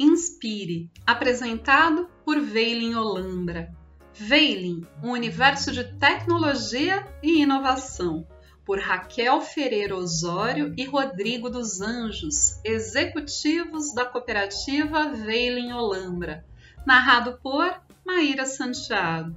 Inspire, apresentado por Veilin Olambra. Veilin, um universo de tecnologia e inovação, por Raquel Ferreira Osório e Rodrigo dos Anjos, executivos da cooperativa Veilin Olambra, narrado por Maíra Santiago.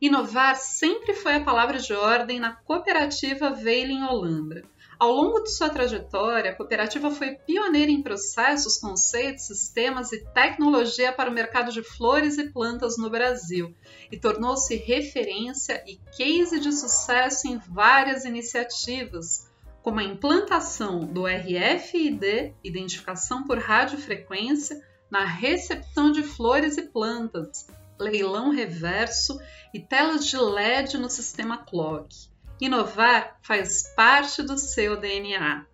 Inovar sempre foi a palavra de ordem na cooperativa Veilin Olambra. Ao longo de sua trajetória, a cooperativa foi pioneira em processos, conceitos, sistemas e tecnologia para o mercado de flores e plantas no Brasil e tornou-se referência e case de sucesso em várias iniciativas, como a implantação do RFID, identificação por radiofrequência, na recepção de flores e plantas, leilão reverso e telas de LED no sistema Clock. Inovar faz parte do seu DNA.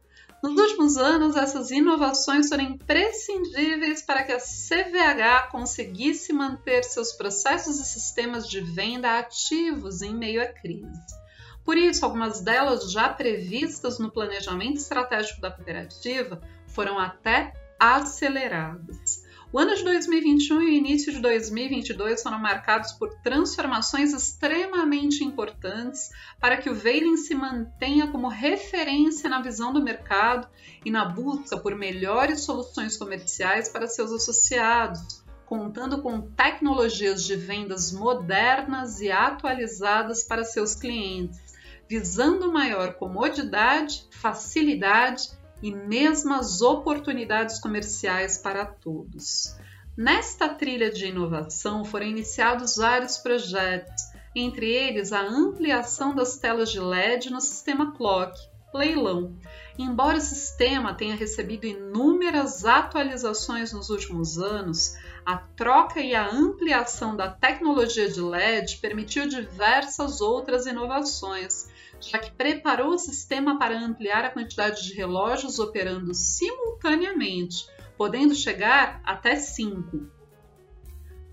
Nos últimos anos, essas inovações foram imprescindíveis para que a CVH conseguisse manter seus processos e sistemas de venda ativos em meio à crise. Por isso, algumas delas já previstas no planejamento estratégico da cooperativa foram até aceleradas. O ano de 2021 e o início de 2022 foram marcados por transformações extremamente importantes para que o Veiling se mantenha como referência na visão do mercado e na busca por melhores soluções comerciais para seus associados, contando com tecnologias de vendas modernas e atualizadas para seus clientes, visando maior comodidade, facilidade e mesmas oportunidades comerciais para todos. Nesta trilha de inovação foram iniciados vários projetos, entre eles a ampliação das telas de LED no sistema Clock, leilão. Embora o sistema tenha recebido inúmeras atualizações nos últimos anos, a troca e a ampliação da tecnologia de LED permitiu diversas outras inovações, já que preparou o sistema para ampliar a quantidade de relógios operando simultaneamente, podendo chegar até 5.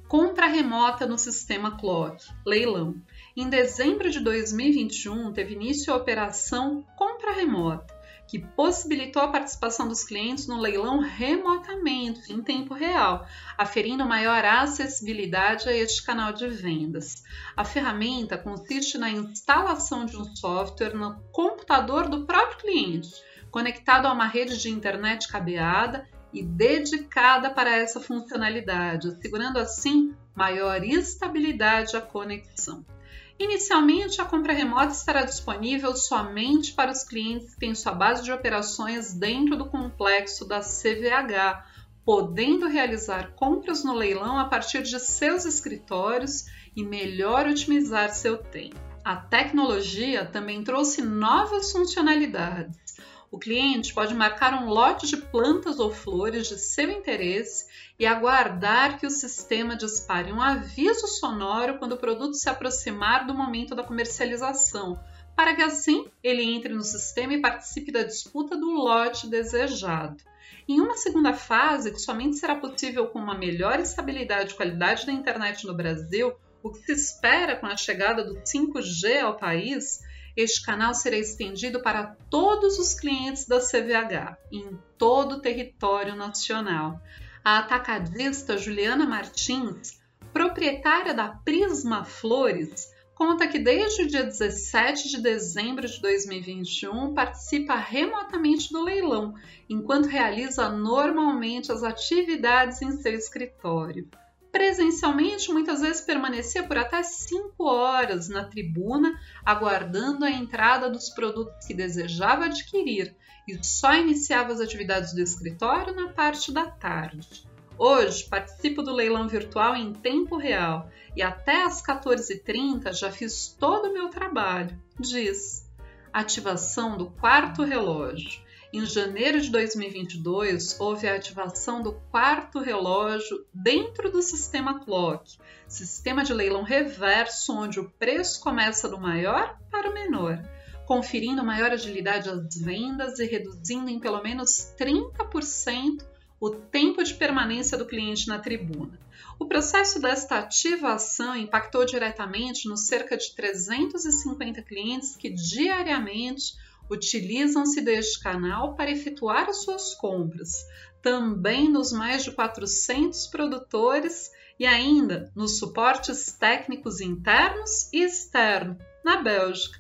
Compra remota no sistema Clock, leilão. Em dezembro de 2021, teve início a operação Compra Remota, que possibilitou a participação dos clientes no leilão remotamente, em tempo real, aferindo maior acessibilidade a este canal de vendas. A ferramenta consiste na instalação de um software no computador do próprio cliente, conectado a uma rede de internet cabeada e dedicada para essa funcionalidade, assegurando assim maior estabilidade à conexão. Inicialmente, a compra remota estará disponível somente para os clientes que têm sua base de operações dentro do complexo da CVH, podendo realizar compras no leilão a partir de seus escritórios e melhor otimizar seu tempo. A tecnologia também trouxe novas funcionalidades o cliente pode marcar um lote de plantas ou flores de seu interesse e aguardar que o sistema dispare um aviso sonoro quando o produto se aproximar do momento da comercialização, para que assim ele entre no sistema e participe da disputa do lote desejado. Em uma segunda fase, que somente será possível com uma melhor estabilidade e qualidade da internet no Brasil, o que se espera com a chegada do 5G ao país, este canal será estendido para todos os clientes da CVH, em todo o território nacional. A atacadista Juliana Martins, proprietária da Prisma Flores, conta que desde o dia 17 de dezembro de 2021 participa remotamente do leilão, enquanto realiza normalmente as atividades em seu escritório presencialmente, muitas vezes permanecia por até 5 horas na tribuna, aguardando a entrada dos produtos que desejava adquirir e só iniciava as atividades do escritório na parte da tarde. Hoje participo do leilão virtual em tempo real e até às 14h30 já fiz todo o meu trabalho, diz. Ativação do quarto relógio. Em janeiro de 2022, houve a ativação do quarto relógio dentro do sistema Clock, sistema de leilão reverso, onde o preço começa do maior para o menor, conferindo maior agilidade às vendas e reduzindo em pelo menos 30% o tempo de permanência do cliente na tribuna. O processo desta ativação impactou diretamente nos cerca de 350 clientes que diariamente utilizam-se deste canal para efetuar as suas compras, também nos mais de 400 produtores e ainda nos suportes técnicos internos e externos na Bélgica.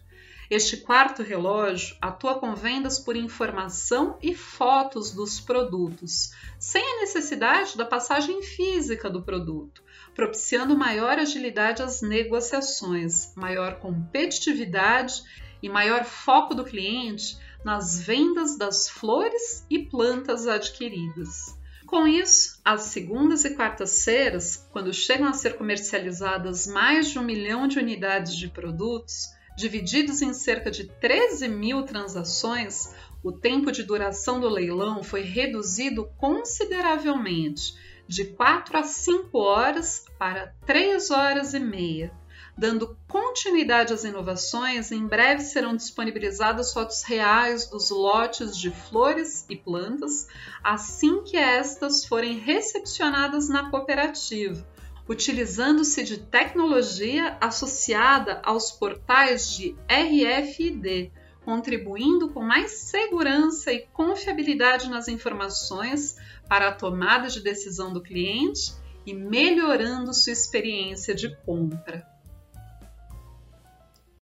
Este quarto relógio atua com vendas por informação e fotos dos produtos, sem a necessidade da passagem física do produto, propiciando maior agilidade às negociações, maior competitividade e maior foco do cliente nas vendas das flores e plantas adquiridas. Com isso, às segundas e quartas-feiras, quando chegam a ser comercializadas mais de um milhão de unidades de produtos, divididos em cerca de 13 mil transações, o tempo de duração do leilão foi reduzido consideravelmente, de 4 a 5 horas para 3 horas e meia. Dando continuidade às inovações, em breve serão disponibilizadas fotos reais dos lotes de flores e plantas assim que estas forem recepcionadas na cooperativa utilizando-se de tecnologia associada aos portais de RFID, contribuindo com mais segurança e confiabilidade nas informações para a tomada de decisão do cliente e melhorando sua experiência de compra.